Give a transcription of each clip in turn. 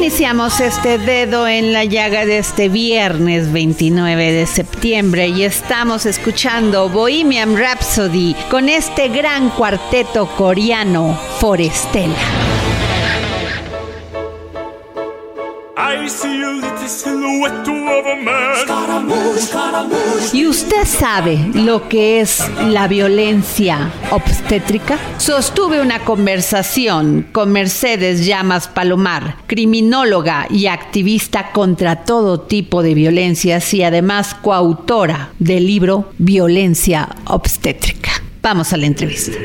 Iniciamos este dedo en la llaga de este viernes 29 de septiembre y estamos escuchando Bohemian Rhapsody con este gran cuarteto coreano Forestella. I see a little silhouette of a man. ¿Y usted sabe lo que es la violencia obstétrica? Sostuve una conversación con Mercedes Llamas Palomar, criminóloga y activista contra todo tipo de violencias y además coautora del libro Violencia Obstétrica. Vamos a la entrevista.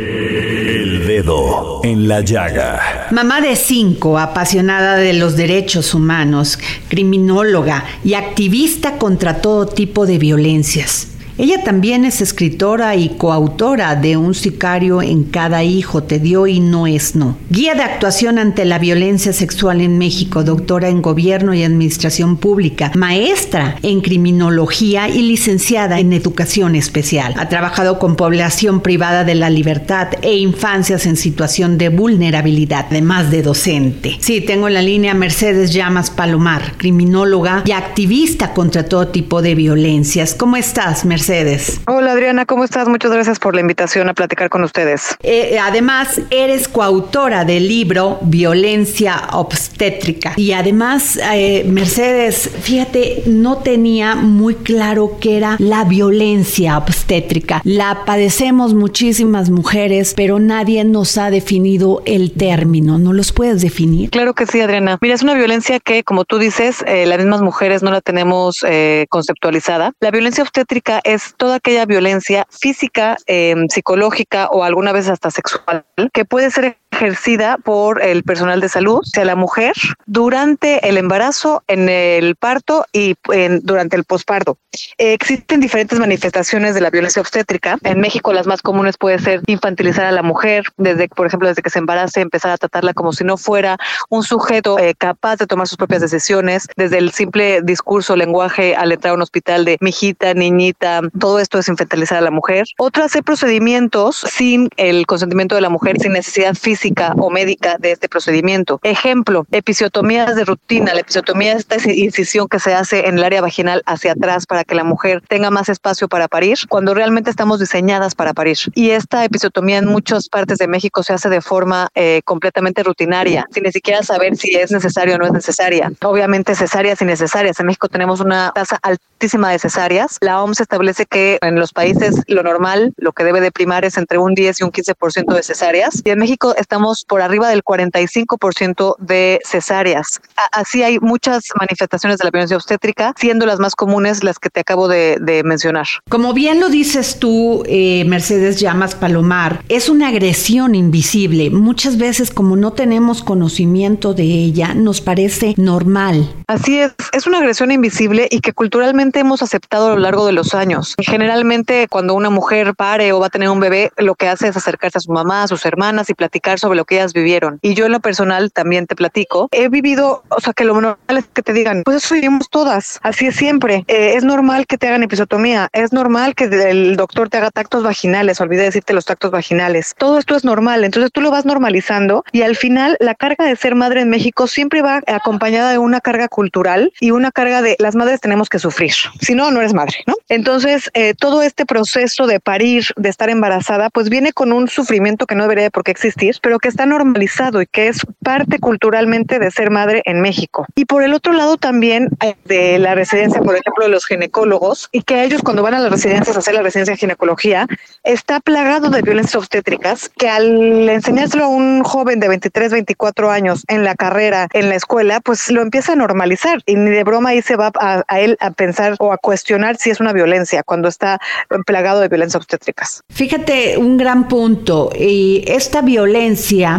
En la Llaga. Mamá de cinco, apasionada de los derechos humanos, criminóloga y activista contra todo tipo de violencias. Ella también es escritora y coautora de Un sicario en cada hijo te dio y no es no. Guía de actuación ante la violencia sexual en México, doctora en gobierno y administración pública, maestra en criminología y licenciada en educación especial. Ha trabajado con población privada de la libertad e infancias en situación de vulnerabilidad, además de docente. Sí, tengo en la línea Mercedes Llamas Palomar, criminóloga y activista contra todo tipo de violencias. ¿Cómo estás, Mercedes? Hola Adriana, ¿cómo estás? Muchas gracias por la invitación a platicar con ustedes. Eh, además, eres coautora del libro Violencia Obstétrica. Y además, eh, Mercedes, fíjate, no tenía muy claro qué era la violencia obstétrica. La padecemos muchísimas mujeres, pero nadie nos ha definido el término. ¿No los puedes definir? Claro que sí, Adriana. Mira, es una violencia que, como tú dices, eh, las mismas mujeres no la tenemos eh, conceptualizada. La violencia obstétrica es es toda aquella violencia física, eh, psicológica o alguna vez hasta sexual que puede ser ejercida por el personal de salud, sea la mujer, durante el embarazo, en el parto y en, durante el posparto. Existen diferentes manifestaciones de la violencia obstétrica. En México las más comunes puede ser infantilizar a la mujer, desde, por ejemplo, desde que se embarace, empezar a tratarla como si no fuera un sujeto eh, capaz de tomar sus propias decisiones, desde el simple discurso, lenguaje al entrar a un hospital de mijita, niñita, todo esto es infantilizar a la mujer. Otras hacer procedimientos sin el consentimiento de la mujer, sin necesidad física o médica de este procedimiento. Ejemplo, episiotomías de rutina. La episiotomía es esta incisión que se hace en el área vaginal hacia atrás para que la mujer tenga más espacio para parir, cuando realmente estamos diseñadas para parir. Y esta episiotomía en muchas partes de México se hace de forma eh, completamente rutinaria, sin ni siquiera saber si es necesario o no es necesaria. Obviamente cesáreas y necesarias. En México tenemos una tasa altísima de cesáreas. La OMS establece que en los países lo normal, lo que debe de primar es entre un 10 y un 15% de cesáreas. Y en México está estamos por arriba del 45% de cesáreas. Así hay muchas manifestaciones de la violencia obstétrica, siendo las más comunes las que te acabo de, de mencionar. Como bien lo dices tú, eh, Mercedes Llamas Palomar, es una agresión invisible. Muchas veces como no tenemos conocimiento de ella, nos parece normal. Así es, es una agresión invisible y que culturalmente hemos aceptado a lo largo de los años. Generalmente cuando una mujer pare o va a tener un bebé, lo que hace es acercarse a su mamá, a sus hermanas y platicar sobre lo que ellas vivieron. Y yo en lo personal también te platico, he vivido, o sea, que lo normal es que te digan, pues eso vivimos todas, así es siempre. Eh, es normal que te hagan episotomía, es normal que el doctor te haga tactos vaginales, olvidé decirte los tactos vaginales. Todo esto es normal, entonces tú lo vas normalizando y al final la carga de ser madre en México siempre va acompañada de una carga cultural y una carga de las madres tenemos que sufrir, si no, no eres madre, ¿no? Entonces, eh, todo este proceso de parir, de estar embarazada, pues viene con un sufrimiento que no debería de por qué existir, pero que está normalizado y que es parte culturalmente de ser madre en México. Y por el otro lado también eh, de la residencia, por ejemplo, de los ginecólogos, y que ellos cuando van a las residencias a hacer la residencia de ginecología, está plagado de violencias obstétricas, que al enseñárselo a un joven de 23, 24 años en la carrera, en la escuela, pues lo empieza a normalizar y ni de broma ahí se va a, a él a pensar o a cuestionar si es una violencia cuando está plagado de violencias obstétricas. Fíjate, un gran punto. Y esta violencia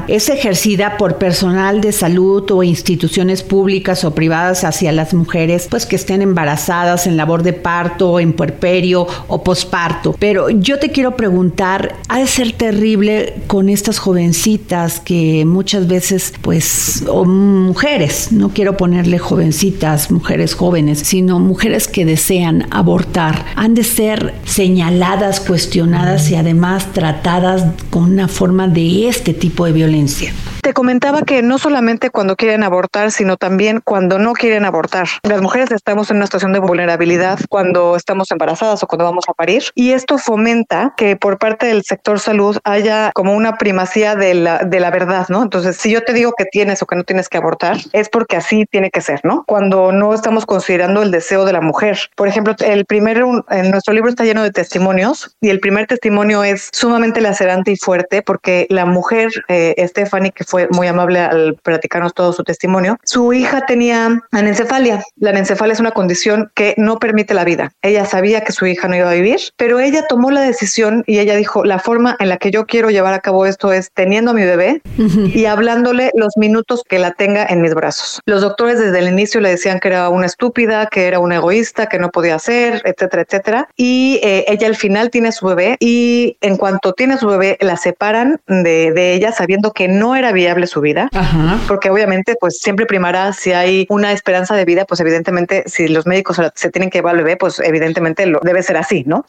es ejercida por personal de salud o instituciones públicas o privadas hacia las mujeres, pues que estén embarazadas en labor de parto, en puerperio o posparto. Pero yo te quiero preguntar, ha de ser terrible con estas jovencitas que muchas veces, pues, o mujeres, no quiero ponerle jovencitas, mujeres jóvenes, sino mujeres que desean abortar, han de ser señaladas, cuestionadas y además tratadas con una forma de este tipo de violencia. Te comentaba que no solamente cuando quieren abortar, sino también cuando no quieren abortar. Las mujeres estamos en una situación de vulnerabilidad cuando estamos embarazadas o cuando vamos a parir y esto fomenta que por parte del sector salud haya como una primacía de la, de la verdad, ¿no? Entonces, si yo te digo que tienes o que no tienes que abortar, es porque así tiene que ser, ¿no? Cuando no estamos considerando el deseo de la mujer. Por ejemplo, el primer, en nuestro libro está lleno de testimonios y el primer testimonio es sumamente lacerante y fuerte porque la mujer, eh, Stephanie, que fue muy amable al platicarnos todo su testimonio. Su hija tenía anencefalia. La anencefalia es una condición que no permite la vida. Ella sabía que su hija no iba a vivir, pero ella tomó la decisión y ella dijo, la forma en la que yo quiero llevar a cabo esto es teniendo a mi bebé y hablándole los minutos que la tenga en mis brazos. Los doctores desde el inicio le decían que era una estúpida, que era una egoísta, que no podía hacer, etcétera, etcétera. Y eh, ella al final tiene su bebé y en cuanto tiene su bebé la separan de, de ella sabiendo que no era bien su vida, porque obviamente pues siempre primará si hay una esperanza de vida, pues evidentemente si los médicos se tienen que llevar al bebé, pues evidentemente lo, debe ser así, ¿no?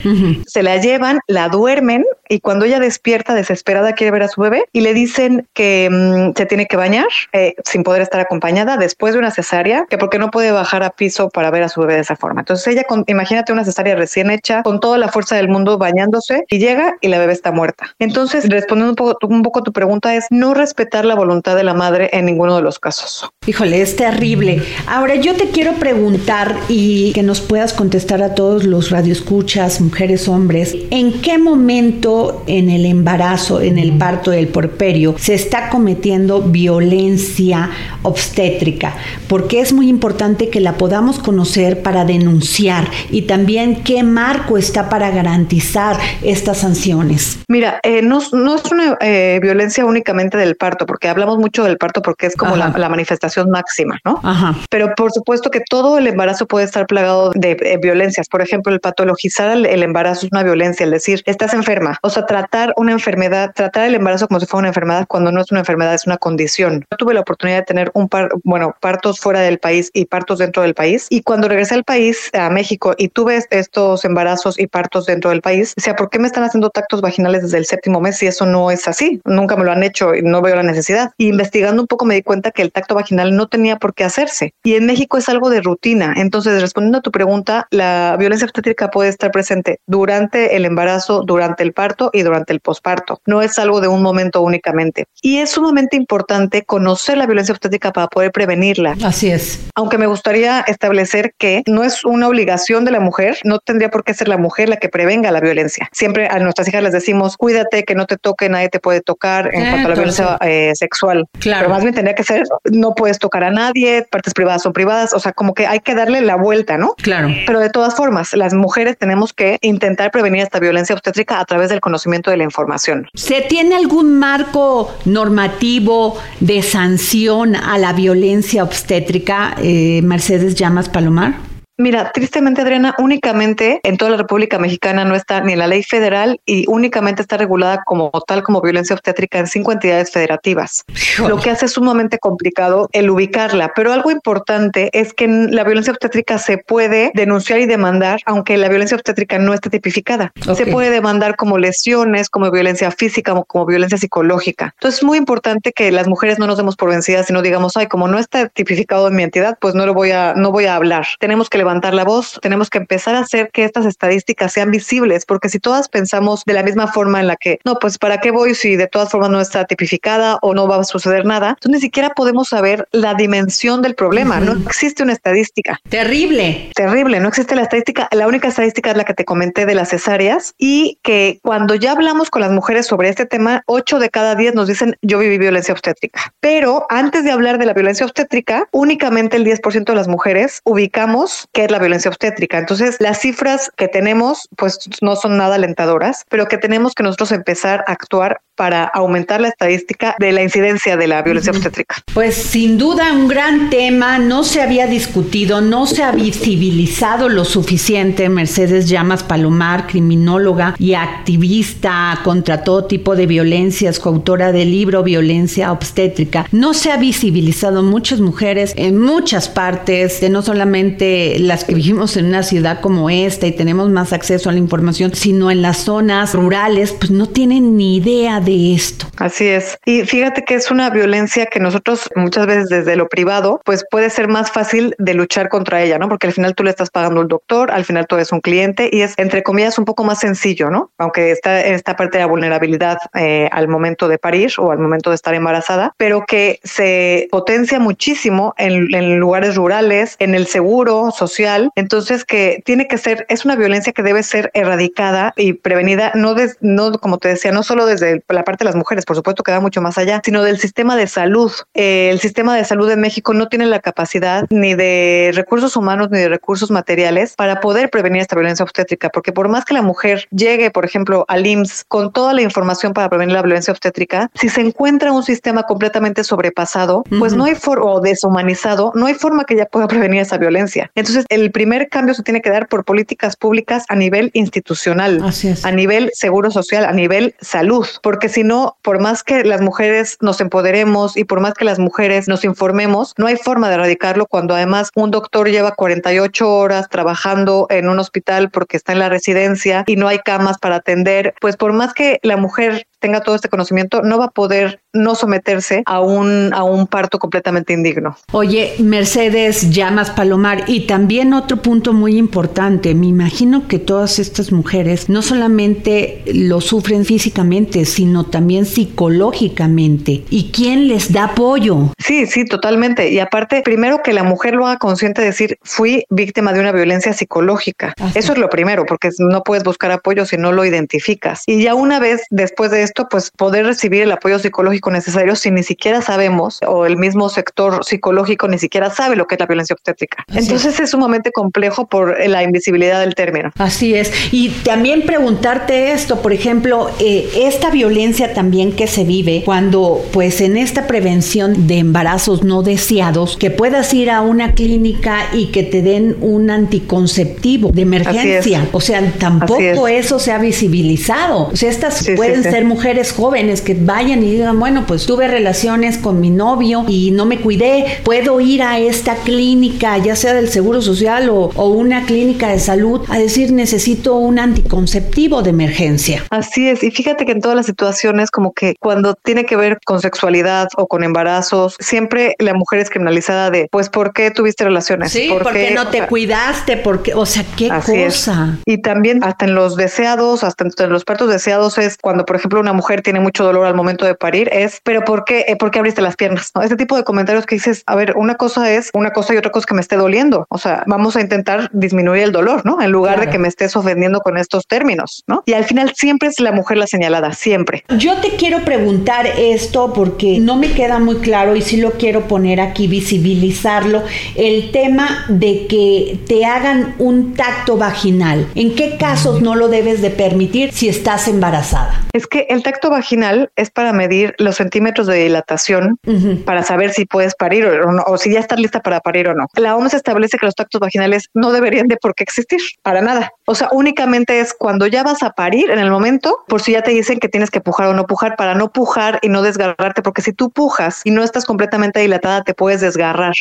Se la llevan, la duermen y cuando ella despierta desesperada quiere ver a su bebé y le dicen que mm, se tiene que bañar eh, sin poder estar acompañada después de una cesárea, que porque no puede bajar a piso para ver a su bebé de esa forma. Entonces ella, con, imagínate una cesárea recién hecha, con toda la fuerza del mundo bañándose y llega y la bebé está muerta. Entonces, respondiendo un poco, un poco tu pregunta es no respetar la voluntad de la madre en ninguno de los casos. Híjole, es terrible. Ahora yo te quiero preguntar y que nos puedas contestar a todos los radioescuchas, mujeres, hombres, ¿en qué momento en el embarazo, en el parto del porperio, se está cometiendo violencia obstétrica? Porque es muy importante que la podamos conocer para denunciar y también qué marco está para garantizar estas sanciones. Mira, eh, no, no, es una eh, violencia únicamente del parto, porque hablamos mucho del parto porque es como la, la, manifestación máxima, ¿no? Ajá. Pero por supuesto que todo el embarazo puede estar plagado de eh, violencias. Por ejemplo, el patologizar el, el, embarazo es una violencia, el decir, estás enferma. O sea, tratar una enfermedad, tratar el embarazo como si fuera una enfermedad cuando no es una enfermedad, es una condición. Yo tuve la oportunidad de tener un par, bueno, partos fuera del país y partos dentro del país. Y cuando regresé al país, a México, y tuve estos embarazos y partos dentro del país, decía, ¿por qué me están haciendo tactos vaginales desde el séptimo mes si eso no es así? Nunca me lo han hecho y no veo la necesidad. Y investigando un poco me di cuenta que el tacto vaginal no tenía por qué hacerse. Y en México es algo de rutina. Entonces, respondiendo a tu pregunta, la violencia obstétrica puede estar presente durante el embarazo, durante el parto y durante el posparto. No es algo de un momento únicamente. Y es sumamente importante conocer la violencia obstétrica para poder prevenirla. Así es. Aunque me gustaría establecer que no es una obligación de la mujer, no tendría por qué ser la mujer la que prevenga la violencia. Siempre a nuestras hijas les decimos, cuídate, que no te toque, nadie te puede tocar en eh, cuanto a la violencia eh, sexual. Claro. Pero más bien tendría que ser, no puedes tocar a nadie, partes privadas son privadas, o sea, como que hay que darle la vuelta, ¿no? Claro. Pero de todas formas, las mujeres tenemos que intentar prevenir esta violencia obstétrica a través del conocimiento de la información. ¿Se tiene algún marco normativo de sanción a la violencia obstétrica, eh, Mercedes Llamas Palomar? Mira, tristemente, Adriana, únicamente en toda la República Mexicana no está ni en la ley federal y únicamente está regulada como tal como violencia obstétrica en cinco entidades federativas, lo que hace sumamente complicado el ubicarla. Pero algo importante es que la violencia obstétrica se puede denunciar y demandar, aunque la violencia obstétrica no esté tipificada. Se puede demandar como lesiones, como violencia física, como, como violencia psicológica. Entonces es muy importante que las mujeres no nos demos por vencidas y no digamos, ay, como no está tipificado en mi entidad, pues no lo voy a, no voy a hablar. Tenemos que levantar la voz, tenemos que empezar a hacer que estas estadísticas sean visibles, porque si todas pensamos de la misma forma en la que, no, pues para qué voy si de todas formas no está tipificada o no va a suceder nada, entonces ni siquiera podemos saber la dimensión del problema. No existe una estadística. Terrible. Terrible, no existe la estadística. La única estadística es la que te comenté de las cesáreas y que cuando ya hablamos con las mujeres sobre este tema, 8 de cada 10 nos dicen yo viví violencia obstétrica. Pero antes de hablar de la violencia obstétrica, únicamente el 10% de las mujeres ubicamos qué es la violencia obstétrica. Entonces, las cifras que tenemos pues no son nada alentadoras, pero que tenemos que nosotros empezar a actuar para aumentar la estadística de la incidencia de la violencia obstétrica. Pues sin duda un gran tema, no se había discutido, no se ha visibilizado lo suficiente. Mercedes Llamas Palomar, criminóloga y activista contra todo tipo de violencias, coautora del libro Violencia Obstétrica. No se ha visibilizado muchas mujeres en muchas partes, de no solamente las que vivimos en una ciudad como esta y tenemos más acceso a la información, sino en las zonas rurales, pues no tienen ni idea de esto. Así es. Y fíjate que es una violencia que nosotros muchas veces desde lo privado, pues puede ser más fácil de luchar contra ella, ¿no? Porque al final tú le estás pagando al doctor, al final tú eres un cliente y es, entre comillas, un poco más sencillo, ¿no? Aunque está en esta parte de la vulnerabilidad eh, al momento de parir o al momento de estar embarazada, pero que se potencia muchísimo en, en lugares rurales, en el seguro social. Entonces, que tiene que ser, es una violencia que debe ser erradicada y prevenida, no, des, no como te decía, no solo desde la parte de las mujeres, por supuesto que va mucho más allá, sino del sistema de salud. Eh, el sistema de salud de México no tiene la capacidad ni de recursos humanos ni de recursos materiales para poder prevenir esta violencia obstétrica, porque por más que la mujer llegue, por ejemplo, al IMSS con toda la información para prevenir la violencia obstétrica, si se encuentra un sistema completamente sobrepasado, pues no hay forma, o deshumanizado, no hay forma que ella pueda prevenir esa violencia. Entonces, el primer cambio se tiene que dar por políticas públicas a nivel institucional, a nivel seguro social, a nivel salud, porque si no, por más que las mujeres nos empoderemos y por más que las mujeres nos informemos, no hay forma de erradicarlo cuando además un doctor lleva 48 horas trabajando en un hospital porque está en la residencia y no hay camas para atender, pues por más que la mujer tenga todo este conocimiento, no va a poder no someterse a un, a un parto completamente indigno. Oye, Mercedes Llamas Palomar, y también otro punto muy importante, me imagino que todas estas mujeres no solamente lo sufren físicamente, sino también psicológicamente. ¿Y quién les da apoyo? Sí, sí, totalmente. Y aparte, primero que la mujer lo haga consciente de decir, fui víctima de una violencia psicológica. Eso es lo primero, porque no puedes buscar apoyo si no lo identificas. Y ya una vez después de esto, pues poder recibir el apoyo psicológico necesario si ni siquiera sabemos o el mismo sector psicológico ni siquiera sabe lo que es la violencia obstétrica. Entonces es. sumamente complejo por la invisibilidad del término. Así es. Y también preguntarte esto, por ejemplo, eh, esta violencia también que se vive cuando pues en esta prevención de embarazos no deseados, que puedas ir a una clínica y que te den un anticonceptivo de emergencia. O sea, tampoco eso se ha visibilizado. O sea, estas pueden ser mujeres jóvenes que vayan y digan, bueno, pues tuve relaciones con mi novio y no me cuidé, puedo ir a esta clínica, ya sea del Seguro Social o, o una clínica de salud, a decir necesito un anticonceptivo de emergencia. Así es, y fíjate que en todas las situaciones como que cuando tiene que ver con sexualidad o con embarazos, siempre la mujer es criminalizada de, pues, ¿por qué tuviste relaciones? Sí, ¿Por porque qué? no te cuidaste, porque, o sea, qué es. cosa. Y también hasta en los deseados, hasta en los partos deseados es cuando, por ejemplo, una mujer tiene mucho dolor al momento de parir, es, pero ¿por qué, eh, ¿por qué abriste las piernas? ¿No? Ese tipo de comentarios que dices, a ver, una cosa es una cosa y otra cosa es que me esté doliendo. O sea, vamos a intentar disminuir el dolor, ¿no? En lugar de que me estés ofendiendo con estos términos, ¿no? Y al final siempre es la mujer la señalada, siempre. Yo te quiero preguntar esto porque no me queda muy claro y sí lo quiero poner aquí, visibilizarlo, el tema de que te hagan un tacto vaginal. ¿En qué casos no lo debes de permitir si estás embarazada? Es que el tacto vaginal es para medir los centímetros de dilatación para saber si puedes parir o, no, o si ya estás lista para parir o no. La OMS establece que los tactos vaginales no deberían de por qué existir, para nada. O sea, únicamente es cuando ya vas a parir en el momento, por si ya te dicen que tienes que pujar o no pujar, para no pujar y no desgarrarte, porque si tú pujas y no estás completamente dilatada, te puedes desgarrar.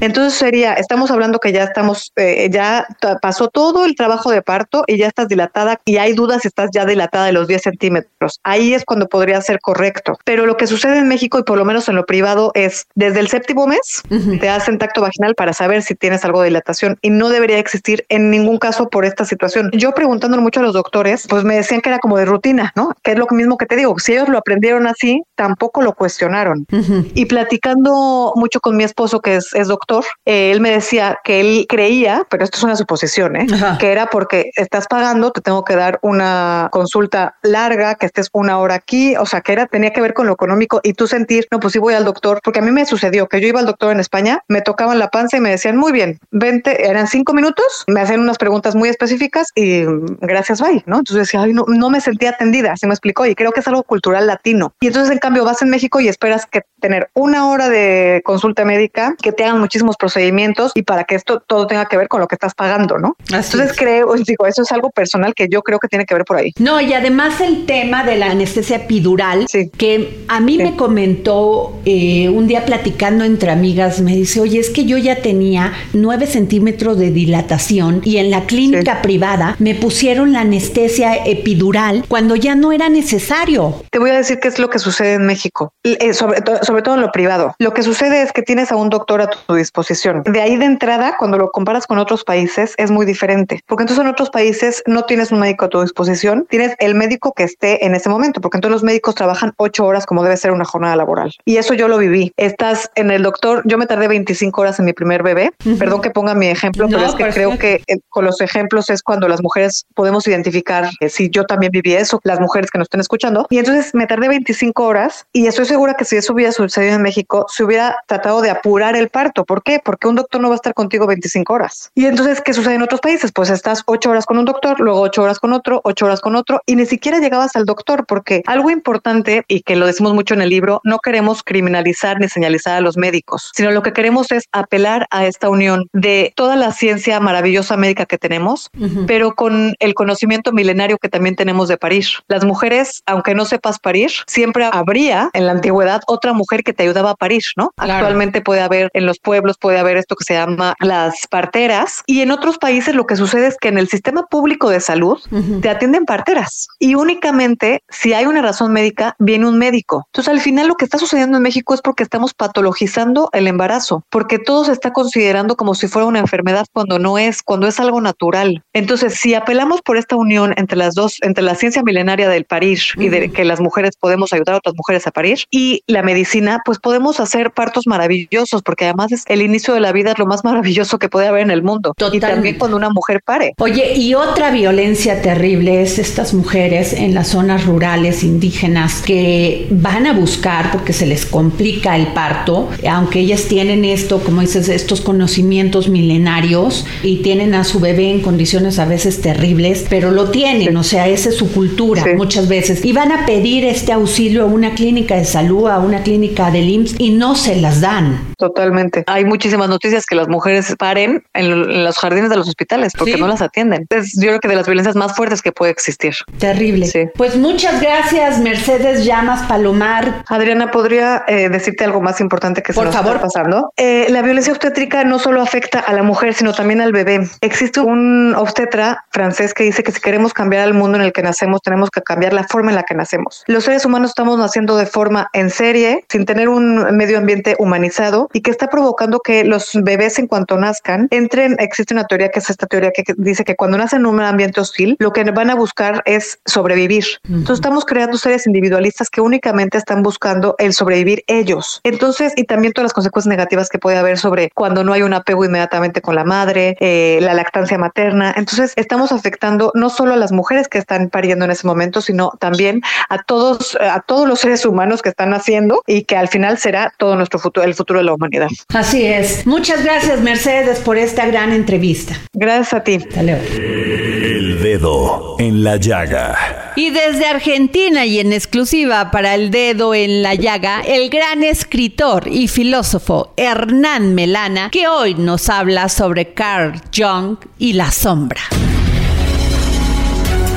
Entonces sería, estamos hablando que ya estamos, eh, ya pasó todo el trabajo de parto y ya estás dilatada y hay dudas si estás ya dilatada de los 10 centímetros. Ahí es cuando podría ser correcto. Pero lo que sucede en México y por lo menos en lo privado es desde el séptimo mes te hacen tacto vaginal para saber si tienes algo de dilatación y no debería existir en ningún caso por esta situación. Yo preguntándole mucho a los doctores, pues me decían que era como de rutina, ¿no? Que es lo mismo que te digo. Si ellos lo aprendieron así, tampoco lo cuestionaron. Y platicando mucho con mi esposo, que es, es doctor, eh, él me decía que él creía, pero esto es una suposición, ¿eh? que era porque estás pagando, te tengo que dar una consulta larga, que una hora aquí, o sea, que era, tenía que ver con lo económico y tú sentir, no, pues sí voy al doctor, porque a mí me sucedió que yo iba al doctor en España, me tocaban la panza y me decían, muy bien, vente, eran cinco minutos, me hacían unas preguntas muy específicas y gracias, bye, ¿no? Entonces decía, ay, no, no me sentía atendida, se me explicó y creo que es algo cultural latino. Y entonces, en cambio, vas en México y esperas que tener una hora de consulta médica, que te hagan muchísimos procedimientos y para que esto todo tenga que ver con lo que estás pagando, ¿no? entonces creo, digo, eso es algo personal que yo creo que tiene que ver por ahí. No, y además el tema de la anestesia epidural, que a mí me comentó eh, un día platicando entre amigas, me dice, oye, es que yo ya tenía nueve centímetros de dilatación y en la clínica privada me pusieron la anestesia epidural cuando ya no era necesario. Te voy a decir qué es lo que sucede en México, eh, sobre, sobre todo en lo privado. Lo que sucede es que tienes a un doctor a tu disposición. De ahí de entrada, cuando lo comparas con otros países, es muy diferente, porque entonces en otros países no tienes un médico a tu disposición, tienes el médico que esté en ese momento, porque entonces los médicos trabajan ocho horas como debe ser una jornada laboral. Y eso yo lo viví. Estás en el doctor, yo me tardé 25 horas en mi primer bebé. Perdón que ponga mi ejemplo, pero es que creo que eh, con los ejemplos es cuando las mujeres podemos identificar eh, si yo también viví eso, las mujeres que nos estén escuchando. Y entonces me tardé 25 horas y estoy segura que si eso hubiera sucedido en México, se hubiera tratado de apurar el parto. ¿Por qué? Porque un doctor no va a estar contigo 25 horas. Y entonces, ¿qué sucede en otros países? Pues estás ocho horas con un doctor, luego ocho horas con otro, ocho horas con otro, y ni siquiera llegabas al doctor, porque algo importante, y que lo decimos mucho en el libro, no queremos criminalizar ni señalizar a los médicos, sino lo que queremos es apelar a esta unión de toda la ciencia maravillosa médica que tenemos, pero con el conocimiento milenario que también tenemos de parir. Las mujeres, aunque no sepas parir, siempre habría en la antigüedad otra mujer que te ayudaba a parir, ¿no? Actualmente puede haber en los pueblos, puede haber esto que se llama las parteras, y en otros países lo que sucede es que en el sistema público de salud te atienden parteras y únicamente si hay una razón médica viene un médico. Entonces al final lo que está sucediendo en México es porque estamos patologizando el embarazo, porque todo se está considerando como si fuera una enfermedad cuando no es, cuando es algo natural. Entonces si apelamos por esta unión entre las dos, entre la ciencia milenaria del parir y de que las mujeres podemos ayudar a otras mujeres a parir y la medicina, pues podemos hacer partos maravillosos porque además es el inicio de la vida es lo más maravilloso que puede haber en el mundo. Y también cuando una mujer pare. Oye, y otra violencia terrible es estas mujeres en las zonas rurales indígenas que van a buscar porque se les complica el parto, aunque ellas tienen esto, como dices, estos conocimientos milenarios y tienen a su bebé en condiciones a veces terribles, pero lo tienen, o sea, esa es su cultura muchas veces. Y van a pedir este auxilio a una clínica de salud, a una clínica del IMSS y no se las dan. Totalmente. Hay muchísimas noticias que las mujeres paren en, los jardines de los hospitales porque no las atienden. Es yo creo que de las violencias más fuertes que puede existir. Terrible. Sí. Pues muchas gracias, Mercedes Llamas Palomar. Adriana, ¿podría eh, decirte algo más importante que se Por nos favor. está pasando? Eh, la violencia obstétrica no solo afecta a la mujer, sino también al bebé. Existe un obstetra francés que dice que si queremos cambiar el mundo en el que nacemos, tenemos que cambiar la forma en la que nacemos. Los seres humanos estamos naciendo de forma en serie, sin tener un medio ambiente humanizado y que está provocando que los bebés en cuanto nazcan entren, existe una teoría que es esta teoría que que dice que cuando nacen en un ambiente hostil, lo que van a buscar es sobrevivir. Entonces estamos creando seres individualistas que únicamente están buscando el sobrevivir ellos. Entonces, y también todas las consecuencias negativas que puede haber sobre cuando no hay un apego inmediatamente con la madre, eh, la lactancia materna. Entonces, estamos afectando no solo a las mujeres que están pariendo en ese momento, sino también a todos, a todos los seres humanos que están naciendo y que al final será todo nuestro futuro, el futuro de la humanidad. Así es. Muchas gracias, Mercedes, por esta gran entrevista. Gracias a ti. Hasta luego. El dedo en la llaga. Y desde Argentina y en exclusiva para el dedo en la llaga, el gran escritor y filósofo Hernán Melana, que hoy nos habla sobre Carl Jung y la sombra.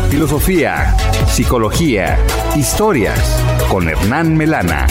Filosofía, psicología, historias con Hernán Melana.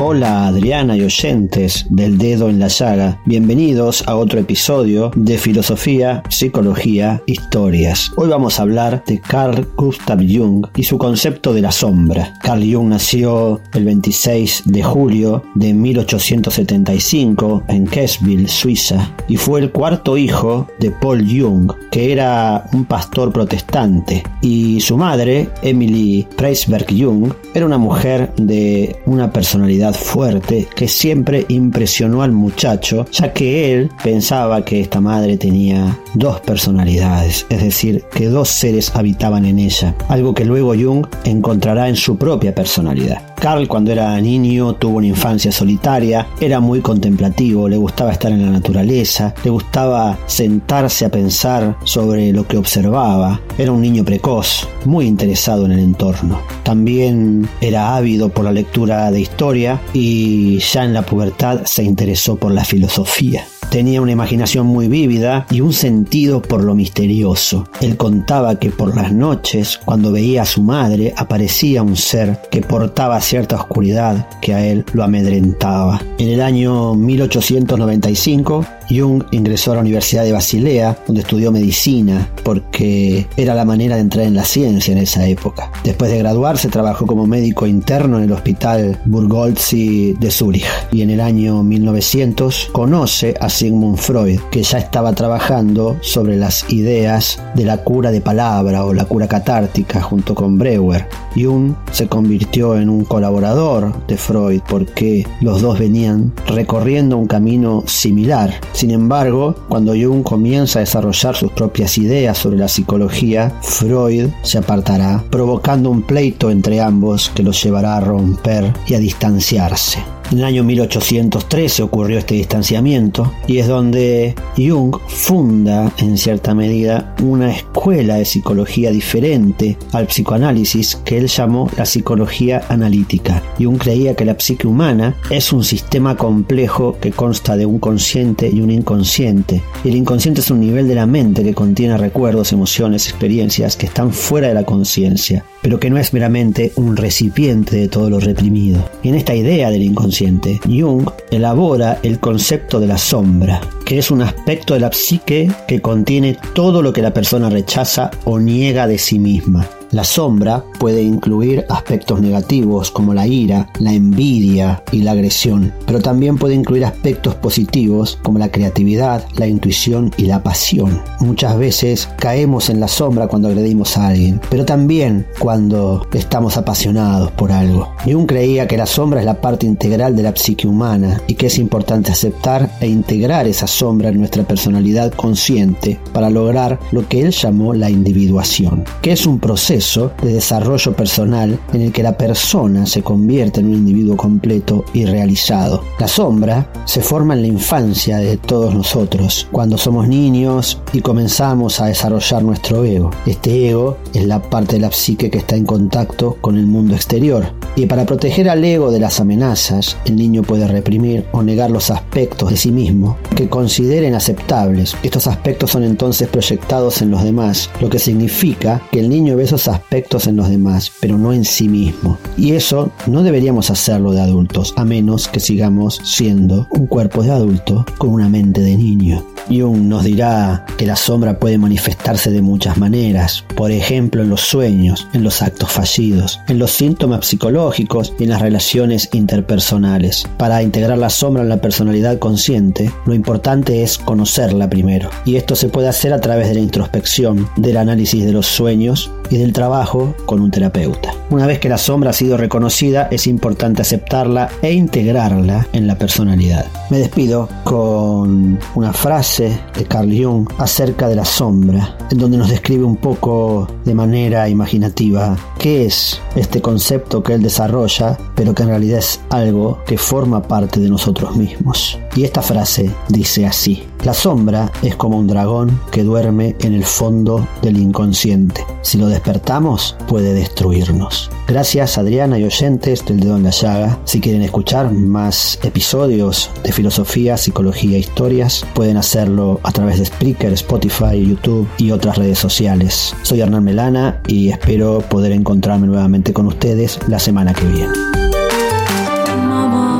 Hola Adriana y oyentes del dedo en la llaga, bienvenidos a otro episodio de Filosofía, Psicología, Historias. Hoy vamos a hablar de Carl Gustav Jung y su concepto de la sombra. Carl Jung nació el 26 de julio de 1875 en Kessville, Suiza, y fue el cuarto hijo de Paul Jung, que era un pastor protestante, y su madre, Emily Preisberg Jung, era una mujer de una personalidad fuerte que siempre impresionó al muchacho, ya que él pensaba que esta madre tenía dos personalidades, es decir, que dos seres habitaban en ella, algo que luego Jung encontrará en su propia personalidad. Carl cuando era niño tuvo una infancia solitaria, era muy contemplativo, le gustaba estar en la naturaleza, le gustaba sentarse a pensar sobre lo que observaba, era un niño precoz, muy interesado en el entorno. También era ávido por la lectura de historia y ya en la pubertad se interesó por la filosofía. Tenía una imaginación muy vívida y un sentido por lo misterioso. Él contaba que por las noches, cuando veía a su madre, aparecía un ser que portaba cierta oscuridad que a él lo amedrentaba. En el año 1895, Jung ingresó a la Universidad de Basilea, donde estudió medicina, porque era la manera de entrar en la ciencia en esa época. Después de graduarse, trabajó como médico interno en el Hospital Burgolzi de Zúrich. Y en el año 1900 conoce a Sigmund Freud, que ya estaba trabajando sobre las ideas de la cura de palabra o la cura catártica junto con Breuer. Jung se convirtió en un colaborador de Freud porque los dos venían recorriendo un camino similar sin embargo, cuando Jung comienza a desarrollar sus propias ideas sobre la psicología, Freud se apartará, provocando un pleito entre ambos que los llevará a romper y a distanciarse. En el año 1813 ocurrió este distanciamiento y es donde Jung funda en cierta medida una escuela de psicología diferente al psicoanálisis que él llamó la psicología analítica. Jung creía que la psique humana es un sistema complejo que consta de un consciente y un inconsciente. El inconsciente es un nivel de la mente que contiene recuerdos, emociones, experiencias que están fuera de la conciencia pero que no es meramente un recipiente de todo lo reprimido. en esta idea del inconsciente, Jung elabora el concepto de la sombra, que es un aspecto de la psique que contiene todo lo que la persona rechaza o niega de sí misma. La sombra puede incluir aspectos negativos como la ira, la envidia y la agresión, pero también puede incluir aspectos positivos como la creatividad, la intuición y la pasión. Muchas veces caemos en la sombra cuando agredimos a alguien, pero también cuando estamos apasionados por algo. Jung creía que la sombra es la parte integral de la psique humana y que es importante aceptar e integrar esa sombra en nuestra personalidad consciente para lograr lo que él llamó la individuación, que es un proceso de desarrollo personal en el que la persona se convierte en un individuo completo y realizado. La sombra se forma en la infancia de todos nosotros, cuando somos niños y comenzamos a desarrollar nuestro ego. Este ego es la parte de la psique que está en contacto con el mundo exterior. Y para proteger al ego de las amenazas, el niño puede reprimir o negar los aspectos de sí mismo que consideren aceptables. Estos aspectos son entonces proyectados en los demás, lo que significa que el niño ve esos aspectos en los demás, pero no en sí mismo. Y eso no deberíamos hacerlo de adultos, a menos que sigamos siendo un cuerpo de adulto con una mente de niño. Jung nos dirá que la sombra puede manifestarse de muchas maneras, por ejemplo en los sueños, en los actos fallidos, en los síntomas psicológicos y en las relaciones interpersonales. Para integrar la sombra en la personalidad consciente, lo importante es conocerla primero, y esto se puede hacer a través de la introspección, del análisis de los sueños y del trabajo con un terapeuta. Una vez que la sombra ha sido reconocida, es importante aceptarla e integrarla en la personalidad. Me despido con una frase de Carl Jung acerca de la sombra, en donde nos describe un poco de manera imaginativa qué es este concepto que él desarrolla, pero que en realidad es algo que forma parte de nosotros mismos. Y esta frase dice así. La sombra es como un dragón que duerme en el fondo del inconsciente. Si lo despertamos, puede destruirnos. Gracias Adriana y oyentes del dedo en la llaga. Si quieren escuchar más episodios de filosofía, psicología e historias, pueden hacerlo a través de Spreaker, Spotify, YouTube y otras redes sociales. Soy Hernán Melana y espero poder encontrarme nuevamente con ustedes la semana que viene.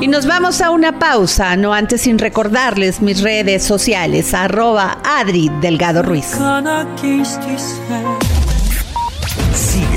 Y nos vamos a una pausa, no antes sin recordarles mis redes sociales, arroba Adri Delgado Ruiz.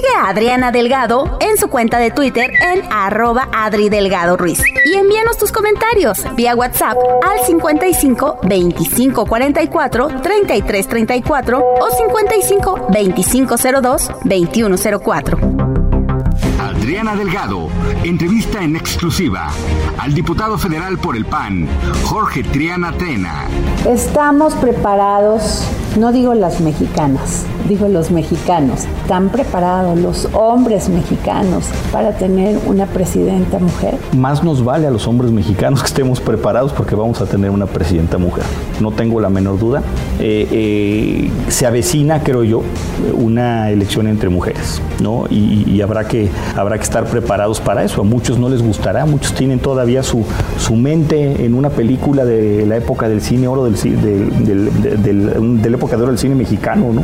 Sigue a Adriana Delgado en su cuenta de Twitter en arroba Adri Delgado Ruiz. Y envíanos tus comentarios vía WhatsApp al 55 25 44 33 34 o 55 25 02 21 04. Adriana Delgado, entrevista en exclusiva al diputado federal por el PAN, Jorge Triana Tena. Estamos preparados, no digo las mexicanas, digo los mexicanos, están preparados los hombres mexicanos para tener una presidenta mujer. Más nos vale a los hombres mexicanos que estemos preparados porque vamos a tener una presidenta mujer. No tengo la menor duda. Eh, eh, se avecina, creo yo, una elección entre mujeres, ¿no? Y, habrá que habrá que estar preparados para eso. A muchos no les gustará, muchos tienen todavía su, su mente en una película de la época del cine oro, del, del, del, de época de oro del cine mexicano, ¿no?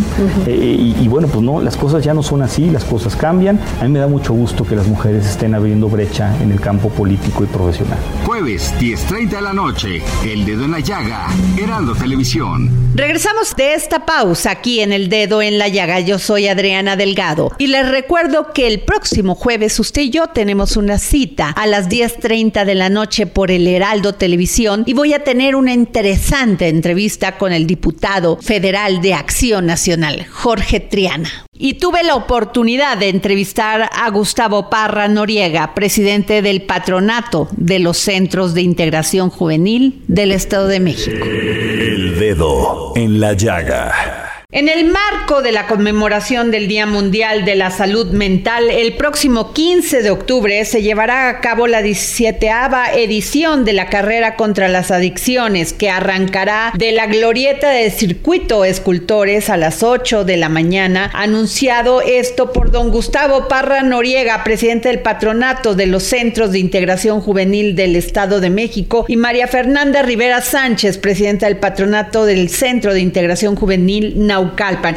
eh, y, y, bueno, pues no, las cosas ya no son así, las cosas cambian. A mí me da mucho gusto que las mujeres estén abriendo brecha en el campo político y profesional. Jueves, 10.30 de la noche, El Dedo en la Llaga, Heraldo Televisión. Regresamos de esta pausa aquí en El Dedo en la Llaga. Yo soy Adriana Delgado y les recuerdo que el próximo jueves usted y yo tenemos una cita a las 10.30 de la noche por el Heraldo Televisión y voy a tener una interesante entrevista con el diputado federal de Acción Nacional, Jorge Triana. Y tuve la oportunidad de entrevistar a Gustavo Parra Noriega, presidente del patronato de los Centros de Integración Juvenil del Estado de México. El dedo en la llaga. En el marco de la conmemoración del Día Mundial de la Salud Mental, el próximo 15 de octubre se llevará a cabo la 17 edición de la carrera contra las adicciones, que arrancará de la glorieta del circuito escultores a las 8 de la mañana. Anunciado esto por don Gustavo Parra Noriega, presidente del patronato de los Centros de Integración Juvenil del Estado de México, y María Fernanda Rivera Sánchez, presidenta del patronato del Centro de Integración Juvenil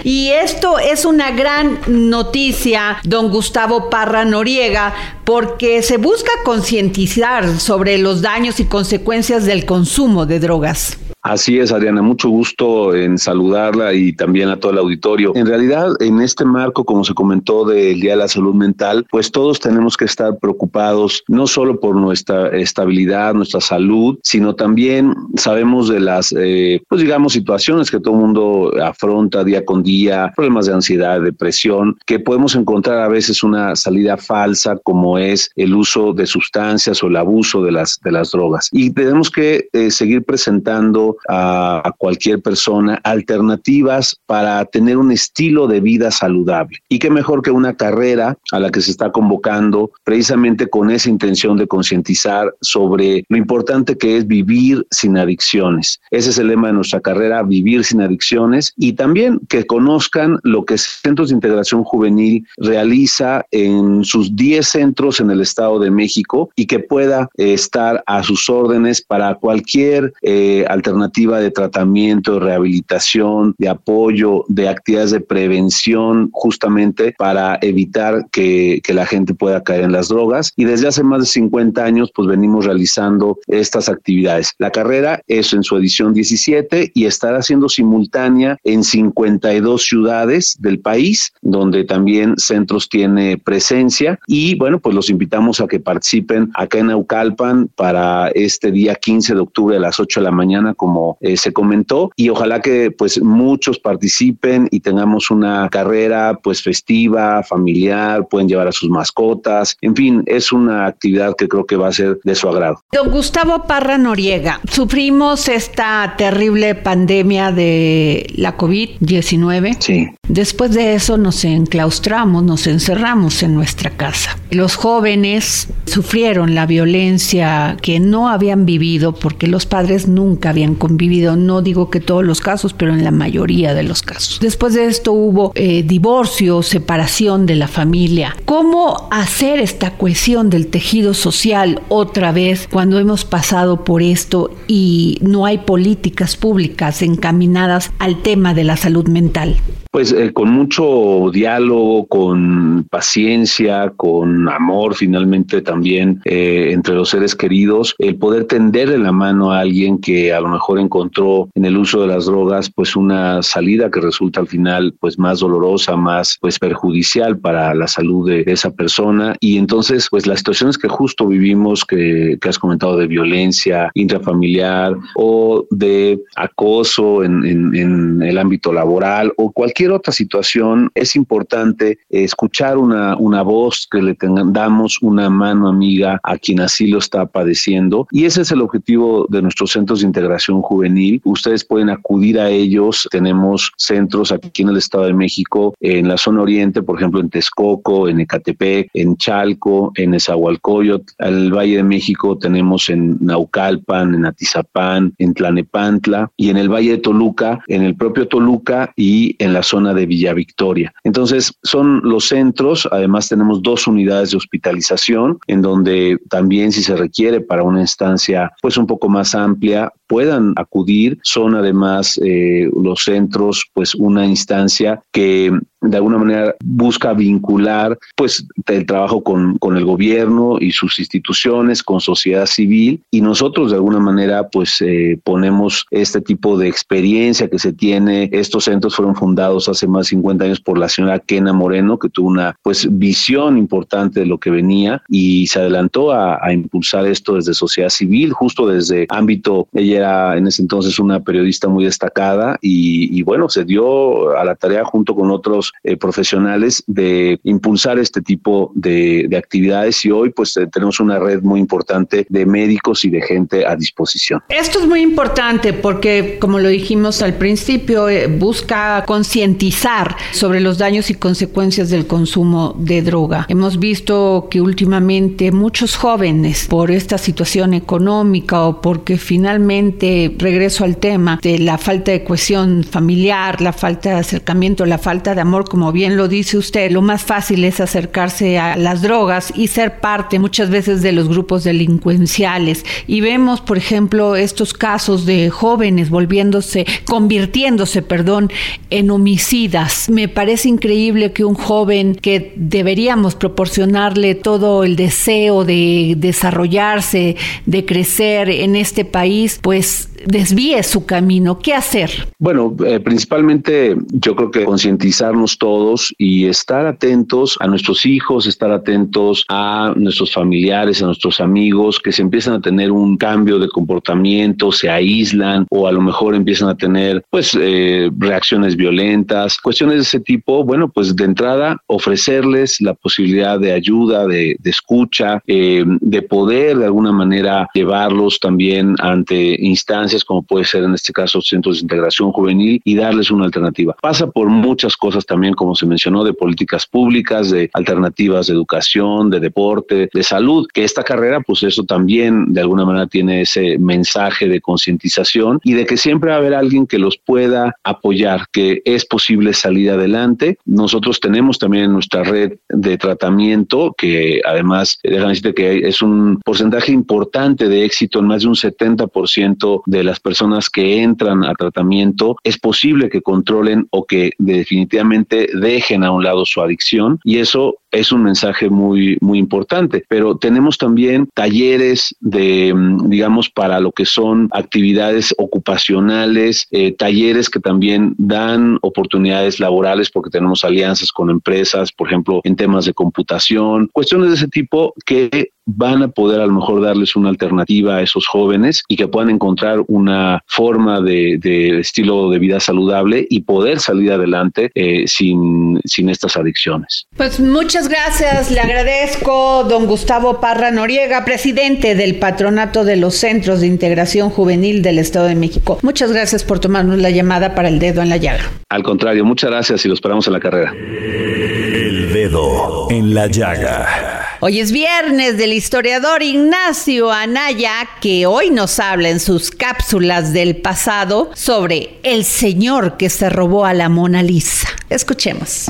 Y esto es una gran noticia, don Gustavo Parra Noriega, porque se busca concientizar sobre los daños y consecuencias del consumo de drogas. Así es, Adriana, mucho gusto en saludarla y también a todo el auditorio. En realidad, en este marco, como se comentó del Día de la Salud Mental, pues todos tenemos que estar preocupados no solo por nuestra estabilidad, nuestra salud, sino también sabemos de las, eh, pues digamos, situaciones que todo el mundo afronta día con día, problemas de ansiedad, depresión, que podemos encontrar a veces una salida falsa como es el uso de sustancias o el abuso de las, de las drogas. Y tenemos que eh, seguir presentando a, cualquier persona alternativas para tener un estilo de vida saludable. Y qué mejor que una carrera a la que se está convocando precisamente con esa intención de concientizar sobre lo importante que es vivir sin adicciones. Ese es el lema de nuestra carrera, vivir sin adicciones y también que conozcan lo que Centros de Integración Juvenil realiza en sus 10 centros en el Estado de México y que pueda eh, estar a sus órdenes para cualquier eh, alternativa de tratamiento, de rehabilitación, de apoyo, de actividades de prevención, justamente para evitar que, que la gente pueda caer en las drogas. Y desde hace más de 50 años, pues venimos realizando estas actividades. La carrera es en su edición 17 y estará siendo simultánea en 52 ciudades del país, donde también Centros tiene presencia. Y bueno, pues los invitamos a que participen acá en Aucalpan para este día 15 de octubre a las 8 de la mañana, como eh, se comentó. Y ojalá que pues muchos participen y tengamos una carrera pues festiva, familiar, pueden llevar a sus mascotas. En fin, es una actividad que creo que va a ser de su agrado. Don Gustavo Parra Noriega, sufrimos esta terrible pandemia de la COVID-19. Sí. Después de eso nos enclaustramos, nos encerramos en nuestra casa. Los jóvenes sufrieron la violencia que no habían vivido porque los padres nunca habían convivido. No digo que todos los casos, pero en la mayoría de los casos. Después de esto hubo eh, divorcio, separación de la familia. ¿Cómo hacer esta cohesión del tejido social otra vez cuando hemos pasado por esto y no hay políticas públicas encaminadas al tema de la salud mental? Pues eh, con mucho diálogo, con paciencia, con amor finalmente también eh, entre los seres queridos, el poder tenderle la mano a alguien que a lo mejor encontró en el uso de las drogas pues una salida que resulta al final pues más dolorosa, más pues perjudicial para la salud de esa persona. Y entonces pues las situaciones que justo vivimos que, que has comentado de violencia intrafamiliar o de acoso en, en, en el ámbito laboral o cualquier otra situación, es importante escuchar una, una voz que le damos una mano amiga a quien así lo está padeciendo. Y ese es el objetivo de nuestros centros de integración juvenil. Ustedes pueden acudir a ellos. Tenemos centros aquí en el Estado de México, en la zona oriente, por ejemplo, en Texcoco, en Ecatepec, en Chalco, en Esahualcoyot. El Valle de México tenemos en Naucalpan, en Atizapán, en Tlanepantla y en el Valle de Toluca, en el propio Toluca y en la zona de Villa Victoria. Entonces, son los centros, además tenemos dos unidades de hospitalización, en donde también si se requiere para una instancia pues un poco más amplia, puedan acudir. Son además eh, los centros pues una instancia que de alguna manera busca vincular pues el trabajo con, con, el gobierno y sus instituciones, con sociedad civil y nosotros de alguna manera pues eh, ponemos este tipo de experiencia que se tiene. Estos centros fueron fundados hace más de 50 años por la señora Kena Moreno que tuvo una pues visión importante de lo que venía y se adelantó a, impulsar esto desde sociedad civil, justo desde ámbito, ella era en ese entonces una periodista muy destacada y bueno, se dio a la tarea junto con otros eh, profesionales de impulsar este tipo de, de actividades y hoy pues eh, tenemos una red muy importante de médicos y de gente a disposición. Esto es muy importante porque como lo dijimos al principio, eh, busca concientizar sobre los daños y consecuencias del consumo de droga. Hemos visto que últimamente muchos jóvenes por esta situación económica o porque finalmente regreso al tema de la falta de cohesión familiar, la falta de acercamiento, la falta de amor como bien lo dice usted, lo más fácil es acercarse a las drogas y ser parte muchas veces de los grupos delincuenciales. Y vemos, por ejemplo, estos casos de jóvenes volviéndose, convirtiéndose, perdón, en homicidas. Me parece increíble que un joven que deberíamos proporcionarle todo el deseo de desarrollarse, de crecer en este país, pues desvíe su camino. ¿Qué hacer? Bueno, eh, principalmente yo creo que concientizarnos todos y estar atentos a nuestros hijos, estar atentos a nuestros familiares, a nuestros amigos que se empiezan a tener un cambio de comportamiento, se aíslan o a lo mejor empiezan a tener pues eh, reacciones violentas, cuestiones de ese tipo. Bueno, pues de entrada ofrecerles la posibilidad de ayuda, de, escucha, eh, de poder de alguna manera llevarlos también ante instancias instancias como puede ser en este caso centros de integración juvenil y darles una alternativa. Pasa por muchas cosas también, como se mencionó, de políticas públicas, de alternativas de educación, de deporte, de salud, que esta carrera, pues eso también de alguna manera tiene ese mensaje de concientización y de que siempre va a haber alguien que los pueda apoyar, que es posible salir adelante. Nosotros tenemos también nuestra red de tratamiento, que además, déjame decirte que es un porcentaje importante de éxito en más de un 70% de las personas que entran a tratamiento, es posible que controlen o que definitivamente dejen a un lado su adicción y eso es un mensaje muy, muy importante. Pero tenemos también talleres de, mm, digamos, para lo que son actividades ocupacionales, eh, talleres que también dan oportunidades laborales porque tenemos alianzas con empresas, por ejemplo, en temas de computación, cuestiones de ese tipo que van a poder a lo mejor darles una alternativa a esos jóvenes y que puedan encontrar una forma de, estilo de vida saludable y poder salir adelante eh, sin, sin estas adicciones. Pues muchas gracias, le agradezco don Gustavo Parra Noriega, presidente del Patronato de los Centros de Integración Juvenil del Estado de México. Muchas gracias por tomarnos la llamada para el dedo en la llaga. Al contrario, muchas gracias y los esperamos en la carrera. El dedo en la llaga. Hoy es viernes del historiador Ignacio Anaya, que hoy nos habla en sus cápsulas del pasado sobre el señor que se robó a la Mona Lisa. Escuchemos.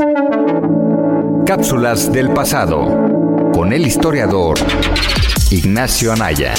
Cápsulas del pasado con el historiador Ignacio Anaya.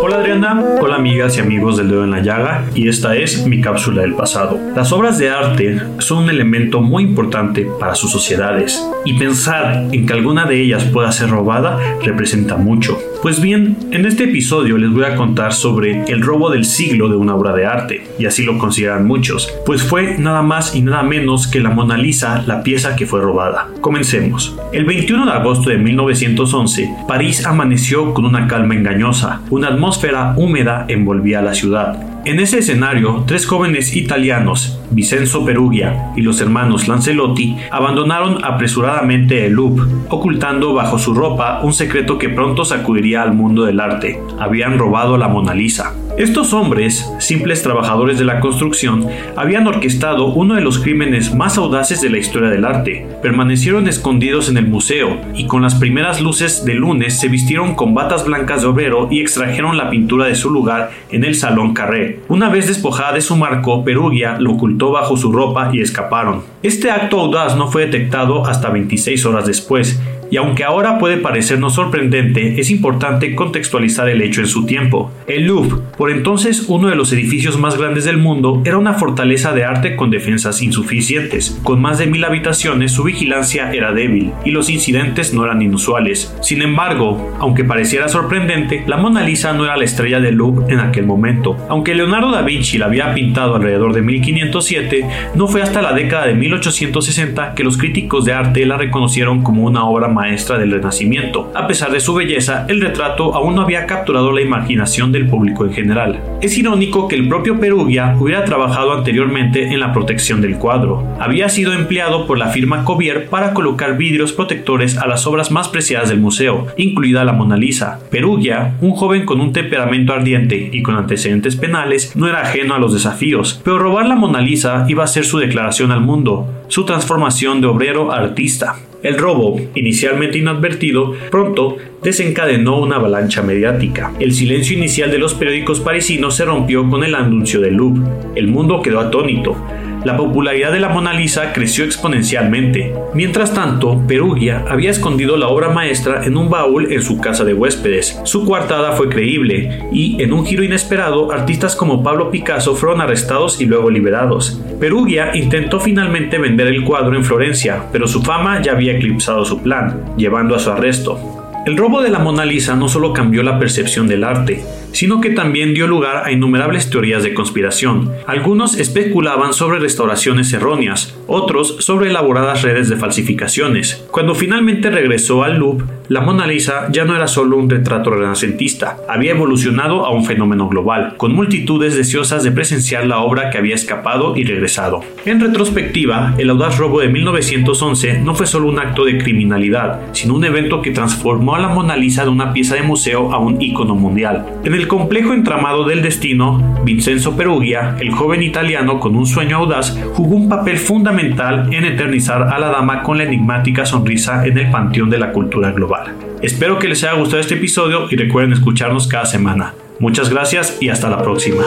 Hola Adriana, hola amigas y amigos del dedo en la llaga y esta es mi cápsula del pasado. Las obras de arte son un elemento muy importante para sus sociedades y pensar en que alguna de ellas pueda ser robada representa mucho. Pues bien, en este episodio les voy a contar sobre el robo del siglo de una obra de arte, y así lo consideran muchos, pues fue nada más y nada menos que la Mona Lisa la pieza que fue robada. Comencemos. El 21 de agosto de 1911, París amaneció con una calma engañosa, una atmósfera húmeda envolvía a la ciudad. En ese escenario, tres jóvenes italianos, Vincenzo Perugia y los hermanos Lancelotti, abandonaron apresuradamente el Louvre, ocultando bajo su ropa un secreto que pronto sacudiría al mundo del arte. Habían robado la Mona Lisa. Estos hombres, simples trabajadores de la construcción, habían orquestado uno de los crímenes más audaces de la historia del arte. Permanecieron escondidos en el museo y con las primeras luces de lunes se vistieron con batas blancas de obrero y extrajeron la pintura de su lugar en el Salón Carré. Una vez despojada de su marco, Perugia lo ocultó bajo su ropa y escaparon. Este acto audaz no fue detectado hasta 26 horas después y aunque ahora puede parecernos sorprendente, es importante contextualizar el hecho en su tiempo. El Louvre, por entonces uno de los edificios más grandes del mundo, era una fortaleza de arte con defensas insuficientes. Con más de mil habitaciones, su vigilancia era débil y los incidentes no eran inusuales. Sin embargo, aunque pareciera sorprendente, la Mona Lisa no era la estrella del Louvre en aquel momento. Aunque Leonardo da Vinci la había pintado alrededor de 1507, no fue hasta la década de 1860 que los críticos de arte la reconocieron como una obra maestra del Renacimiento. A pesar de su belleza, el retrato aún no había capturado la imaginación del público en general. Es irónico que el propio Perugia hubiera trabajado anteriormente en la protección del cuadro. Había sido empleado por la firma Covier para colocar vidrios protectores a las obras más preciadas del museo, incluida la Mona Lisa. Perugia, un joven con un temperamento ardiente y con antecedentes penales, no era ajeno a los desafíos, pero robar la Mona Lisa iba a ser su declaración al mundo, su transformación de obrero a artista. El robo, inicialmente inadvertido, pronto desencadenó una avalancha mediática. El silencio inicial de los periódicos parisinos se rompió con el anuncio del Louvre. El mundo quedó atónito la popularidad de la Mona Lisa creció exponencialmente. Mientras tanto, Perugia había escondido la obra maestra en un baúl en su casa de huéspedes. Su coartada fue creíble y, en un giro inesperado, artistas como Pablo Picasso fueron arrestados y luego liberados. Perugia intentó finalmente vender el cuadro en Florencia, pero su fama ya había eclipsado su plan, llevando a su arresto. El robo de la Mona Lisa no solo cambió la percepción del arte, sino que también dio lugar a innumerables teorías de conspiración. Algunos especulaban sobre restauraciones erróneas, otros sobre elaboradas redes de falsificaciones. Cuando finalmente regresó al Louvre, la Mona Lisa ya no era solo un retrato renacentista, había evolucionado a un fenómeno global, con multitudes deseosas de presenciar la obra que había escapado y regresado. En retrospectiva, el audaz robo de 1911 no fue solo un acto de criminalidad, sino un evento que transformó la Mona Lisa de una pieza de museo a un ícono mundial. En el complejo entramado del destino, Vincenzo Perugia, el joven italiano con un sueño audaz, jugó un papel fundamental en eternizar a la dama con la enigmática sonrisa en el panteón de la cultura global. Espero que les haya gustado este episodio y recuerden escucharnos cada semana. Muchas gracias y hasta la próxima.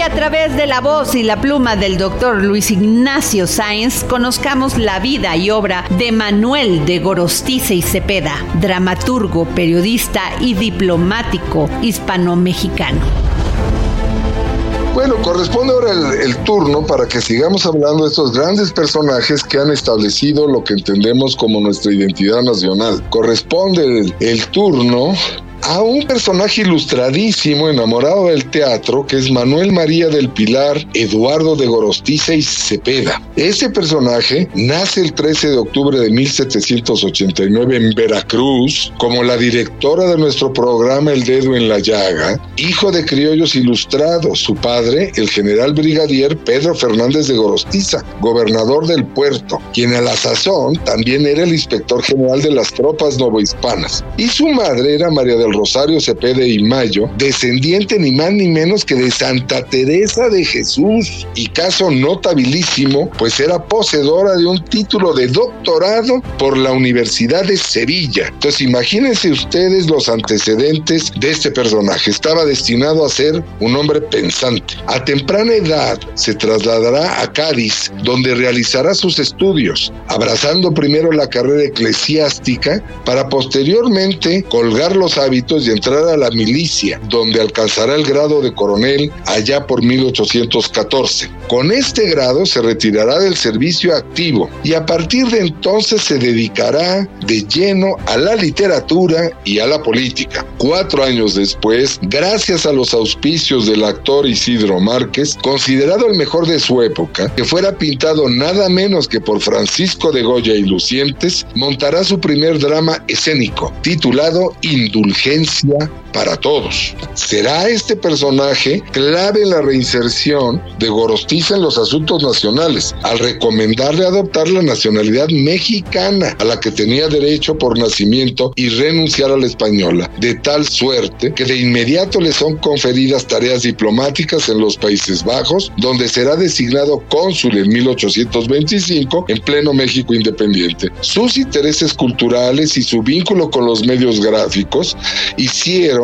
Hoy a través de la voz y la pluma del doctor Luis Ignacio Sáenz conozcamos la vida y obra de Manuel de Gorostiza y Cepeda, dramaturgo, periodista y diplomático hispano-mexicano. Bueno, corresponde ahora el, turno para que sigamos hablando de estos grandes personajes que han establecido lo que entendemos como nuestra identidad nacional. Corresponde el turno a un personaje ilustradísimo, enamorado del teatro, que es Manuel María del Pilar Eduardo de Gorostiza y Cepeda. Ese personaje nace el 13 de octubre de 1789 en Veracruz, como la directora de nuestro programa El Dedo en la Llaga, hijo de criollos ilustrados. Su padre, el general brigadier Pedro Fernández de Gorostiza, gobernador del puerto, quien a la sazón también era el inspector general de las tropas novohispanas. Y su madre era María del Rosario Cepede y Mayo, descendiente ni más ni menos que de Santa Teresa de Jesús, y caso notabilísimo, pues era poseedora de un título de doctorado por la Universidad de Sevilla. Entonces imagínense ustedes los antecedentes de este personaje. Estaba destinado a ser un hombre pensante. A temprana edad se trasladará a Cádiz, donde realizará sus estudios, abrazando primero la carrera eclesiástica para posteriormente colgar los hábitos y entrar a la milicia, donde alcanzará el grado de coronel allá por 1814. Con este grado se retirará del servicio activo y a partir de entonces se dedicará de lleno a la literatura y a la política. Cuatro años después, gracias a los auspicios del actor Isidro Márquez, considerado el mejor de su época, que fuera pintado nada menos que por Francisco de Goya y Lucientes, montará su primer drama escénico, titulado Indulgencia urgencia para todos. Será este personaje clave en la reinserción de Gorostiza en los asuntos nacionales, al recomendarle adoptar la nacionalidad mexicana a la que tenía derecho por nacimiento y renunciar a la española, de tal suerte que de inmediato le son conferidas tareas diplomáticas en los Países Bajos, donde será designado cónsul en 1825 en pleno México independiente. Sus intereses culturales y su vínculo con los medios gráficos hicieron,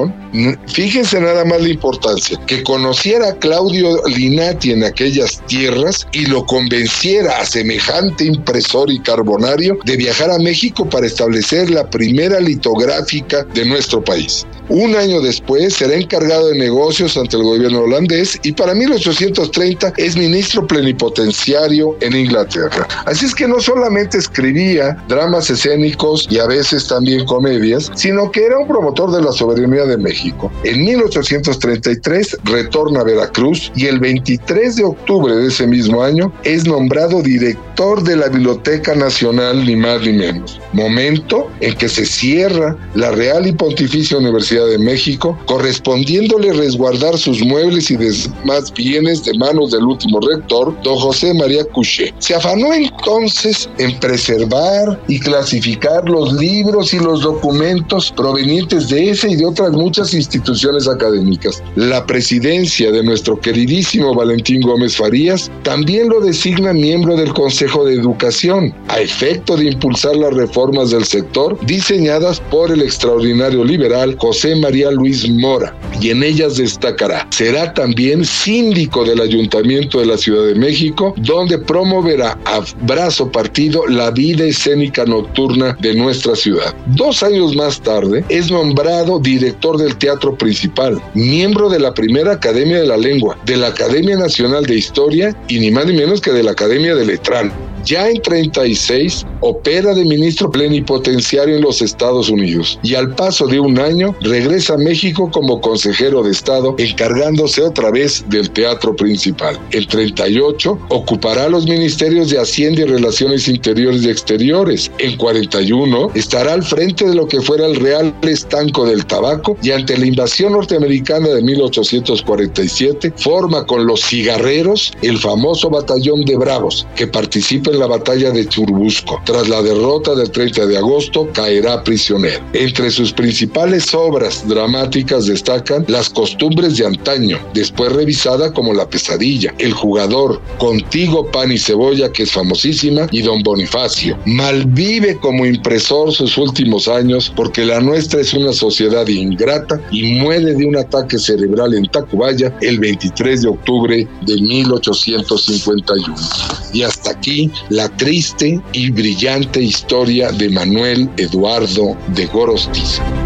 fíjense nada más la importancia, que conociera a Claudio Linati en aquellas tierras y lo convenciera a semejante impresor y carbonario de viajar a México para establecer la primera litográfica de nuestro país. Un año después será encargado de negocios ante el gobierno holandés y para 1830 es ministro plenipotenciario en Inglaterra. Así es que no solamente escribía dramas escénicos y a veces también comedias, sino que era un promotor de la soberanía de México. En 1833 retorna a Veracruz y el 23 de octubre de ese mismo año es nombrado director de la Biblioteca Nacional, ni más ni menos. Momento en que se cierra la Real y Pontificia Universidad de México, correspondiéndole resguardar sus muebles y demás bienes de manos del último rector, don José María Couché. Se afanó entonces en preservar y clasificar los libros y los documentos provenientes de ese y de otras muchas instituciones académicas. La presidencia de nuestro queridísimo Valentín Gómez Farías también lo designa miembro del Consejo de Educación, a efecto de impulsar las reformas del sector diseñadas por el extraordinario liberal José María Luis Mora, y en ellas destacará. Será también síndico del Ayuntamiento de la Ciudad de México, donde promoverá a brazo partido la vida escénica nocturna de nuestra ciudad. Dos años más tarde es nombrado director del Teatro Principal, miembro de la primera Academia de la Lengua, de la Academia Nacional de Historia y ni más ni menos que de la Academia de Letrán Ya en 36 opera de ministro plenipotenciario en los Estados Unidos y al paso de un año regresa a México como consejero de Estado encargándose otra vez del teatro principal. En 38 ocupará los ministerios de Hacienda y Relaciones Interiores y Exteriores. En 41 estará al frente de lo que fuera el Real Estanco del Tabaco y ante la invasión norteamericana de 1847 forma con los cigarreros el famoso batallón de Bravos que participa en la batalla de Churbusco. Tras la derrota del 30 de agosto caerá prisionero. Entre sus principales obras dramáticas destacan Las costumbres de antaño, después revisada como La pesadilla, El jugador, Contigo pan y cebolla que es famosísima y Don Bonifacio. Malvive como impresor sus últimos años porque la nuestra es una sociedad ingrata y muere de un ataque cerebral en Tacubaya el 23 de octubre de 1851. Y hasta aquí la triste y brillante historia de Manuel Eduardo de Gorostiza.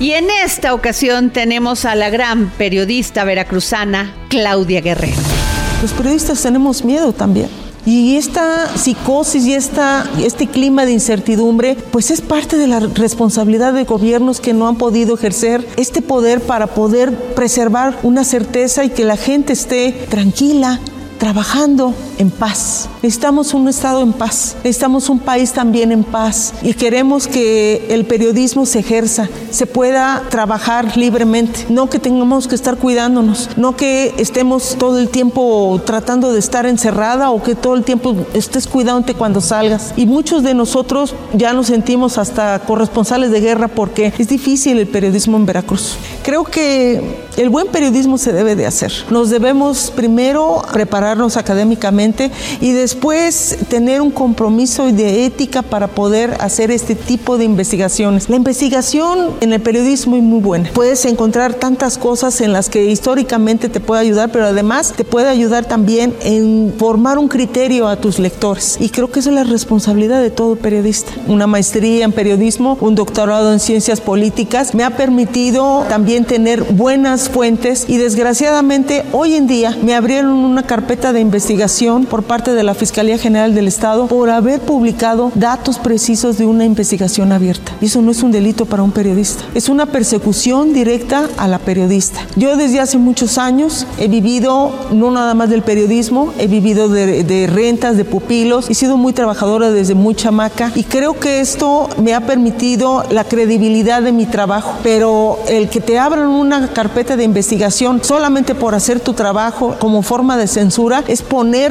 y en esta ocasión tenemos a la gran periodista veracruzana Claudia Guerrero. Los periodistas tenemos miedo también. Y esta psicosis y esta, este clima de incertidumbre, pues es parte de la responsabilidad de gobiernos que no han podido ejercer este poder para poder preservar una certeza y que la gente esté tranquila, trabajando en paz. Necesitamos un Estado en paz, necesitamos un país también en paz y queremos que el periodismo se ejerza, se pueda trabajar libremente, no que tengamos que estar cuidándonos, no que estemos todo el tiempo tratando de estar encerrada o que todo el tiempo estés cuidándote cuando salgas. Y muchos de nosotros ya nos sentimos hasta corresponsales de guerra porque es difícil el periodismo en Veracruz. Creo que el buen periodismo se debe de hacer. Nos debemos primero prepararnos académicamente y después tener un compromiso de ética para poder hacer este tipo de investigaciones. La investigación en el periodismo es muy buena. Puedes encontrar tantas cosas en las que históricamente te puede ayudar, pero además te puede ayudar también en formar un criterio a tus lectores. Y creo que esa es la responsabilidad de todo periodista. Una maestría en periodismo, un doctorado en ciencias políticas, me ha permitido también tener buenas fuentes y desgraciadamente hoy en día me abrieron una carpeta de investigación por parte de la Fiscalía General del Estado por haber publicado datos precisos de una investigación abierta. Y eso no es un delito para un periodista, es una persecución directa a la periodista. Yo desde hace muchos años he vivido no nada más del periodismo, he vivido de, de rentas, de pupilos, he sido muy trabajadora desde muy chamaca y creo que esto me ha permitido la credibilidad de mi trabajo, pero el que te abran una carpeta de investigación solamente por hacer tu trabajo como forma de censura es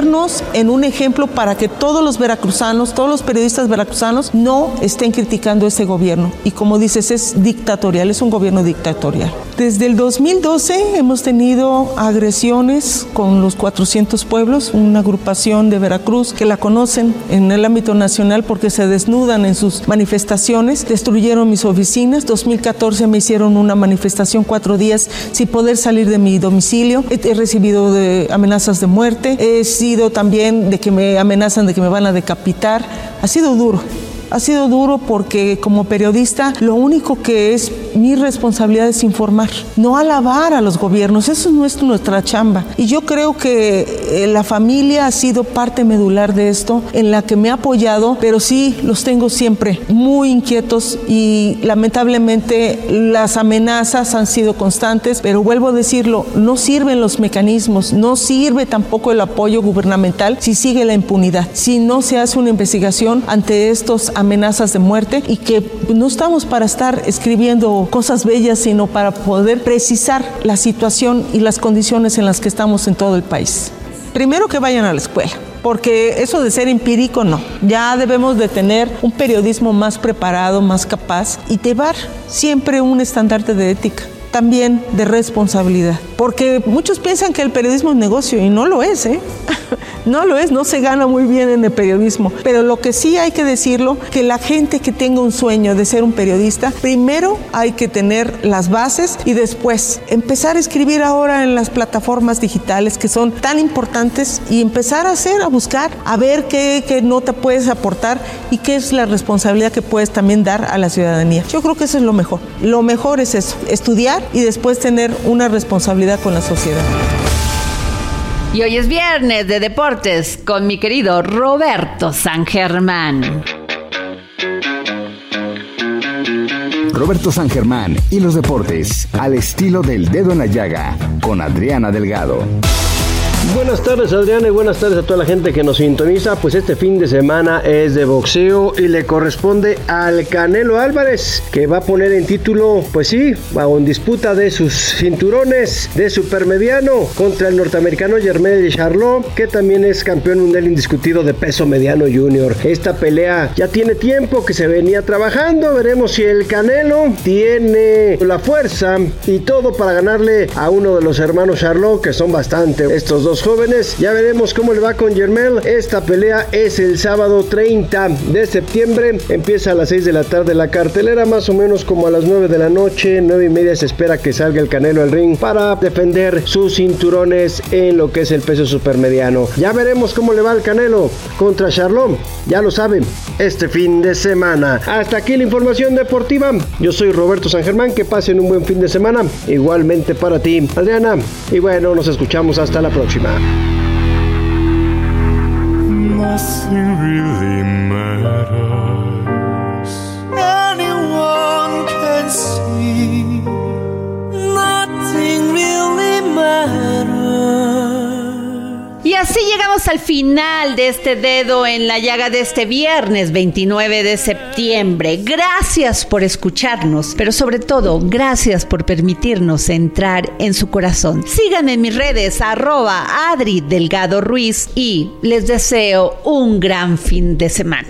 ponernos en un ejemplo para que todos los veracruzanos, todos los periodistas veracruzanos no estén criticando ese gobierno. Y como dices, es dictatorial, es un gobierno dictatorial. Desde el 2012 hemos tenido agresiones con los 400 pueblos, una agrupación de Veracruz que la conocen en el ámbito nacional porque se desnudan en sus manifestaciones, destruyeron mis oficinas, 2014 me hicieron una manifestación cuatro días sin poder salir de mi domicilio, he recibido de amenazas de muerte, he sido también de que me amenazan de que me van a decapitar, ha sido duro. Ha sido duro porque como periodista lo único que es mi responsabilidad es informar, no alabar a los gobiernos, eso no es nuestra chamba. Y yo creo que eh, la familia ha sido parte medular de esto, en la que me ha apoyado, pero sí los tengo siempre muy inquietos y lamentablemente las amenazas han sido constantes, pero vuelvo a decirlo, no sirven los mecanismos, no sirve tampoco el apoyo gubernamental si sigue la impunidad, si no se hace una investigación ante estos amenazas de muerte y que no estamos para estar escribiendo cosas bellas, sino para poder precisar la situación y las condiciones en las que estamos en todo el país. Primero que vayan a la escuela, porque eso de ser empírico no. Ya debemos de tener un periodismo más preparado, más capaz y llevar siempre un estandarte de ética, también de responsabilidad. Porque muchos piensan que el periodismo es negocio y no lo es, ¿eh? No lo es, no se gana muy bien en el periodismo, pero lo que sí hay que decirlo, que la gente que tenga un sueño de ser un periodista, primero hay que tener las bases y después empezar a escribir ahora en las plataformas digitales que son tan importantes y empezar a hacer, a buscar, a ver qué, qué nota puedes aportar y qué es la responsabilidad que puedes también dar a la ciudadanía. Yo creo que eso es lo mejor. Lo mejor es eso, estudiar y después tener una responsabilidad con la sociedad. Y hoy es viernes de deportes con mi querido Roberto San Germán. Roberto San Germán y los deportes al estilo del dedo en la llaga con Adriana Delgado. Buenas tardes Adriana y buenas tardes a toda la gente que nos sintoniza. Pues este fin de semana es de boxeo y le corresponde al Canelo Álvarez que va a poner en título, pues sí, en disputa de sus cinturones de supermediano contra el norteamericano Germel Charlot que también es campeón mundial indiscutido de peso mediano junior. Esta pelea ya tiene tiempo que se venía trabajando. Veremos si el Canelo tiene la fuerza y todo para ganarle a uno de los hermanos Charlot que son bastante estos dos jóvenes. Ya veremos cómo le va con Germel. Esta pelea es el sábado 30 de septiembre. Empieza a las 6 de la tarde la cartelera, más o menos como a las 9 de la noche. 9 y media se espera que salga el Canelo al ring para defender sus cinturones en lo que es el peso supermediano. Ya veremos cómo le va al Canelo contra Charlot. Ya lo saben, este fin de semana. Hasta aquí la información deportiva. Yo soy Roberto San Germán. Que pasen un buen fin de semana. Igualmente para ti, Adriana. Y bueno, nos escuchamos hasta la próxima. Nothing really matters. Anyone can see. Nothing really matters. Así llegamos al final de este dedo en la llaga de este viernes 29 de septiembre. Gracias por escucharnos, pero sobre todo, gracias por permitirnos entrar en su corazón. Síganme en mis redes, arroba Adri Delgado Ruiz y les deseo un gran fin de semana.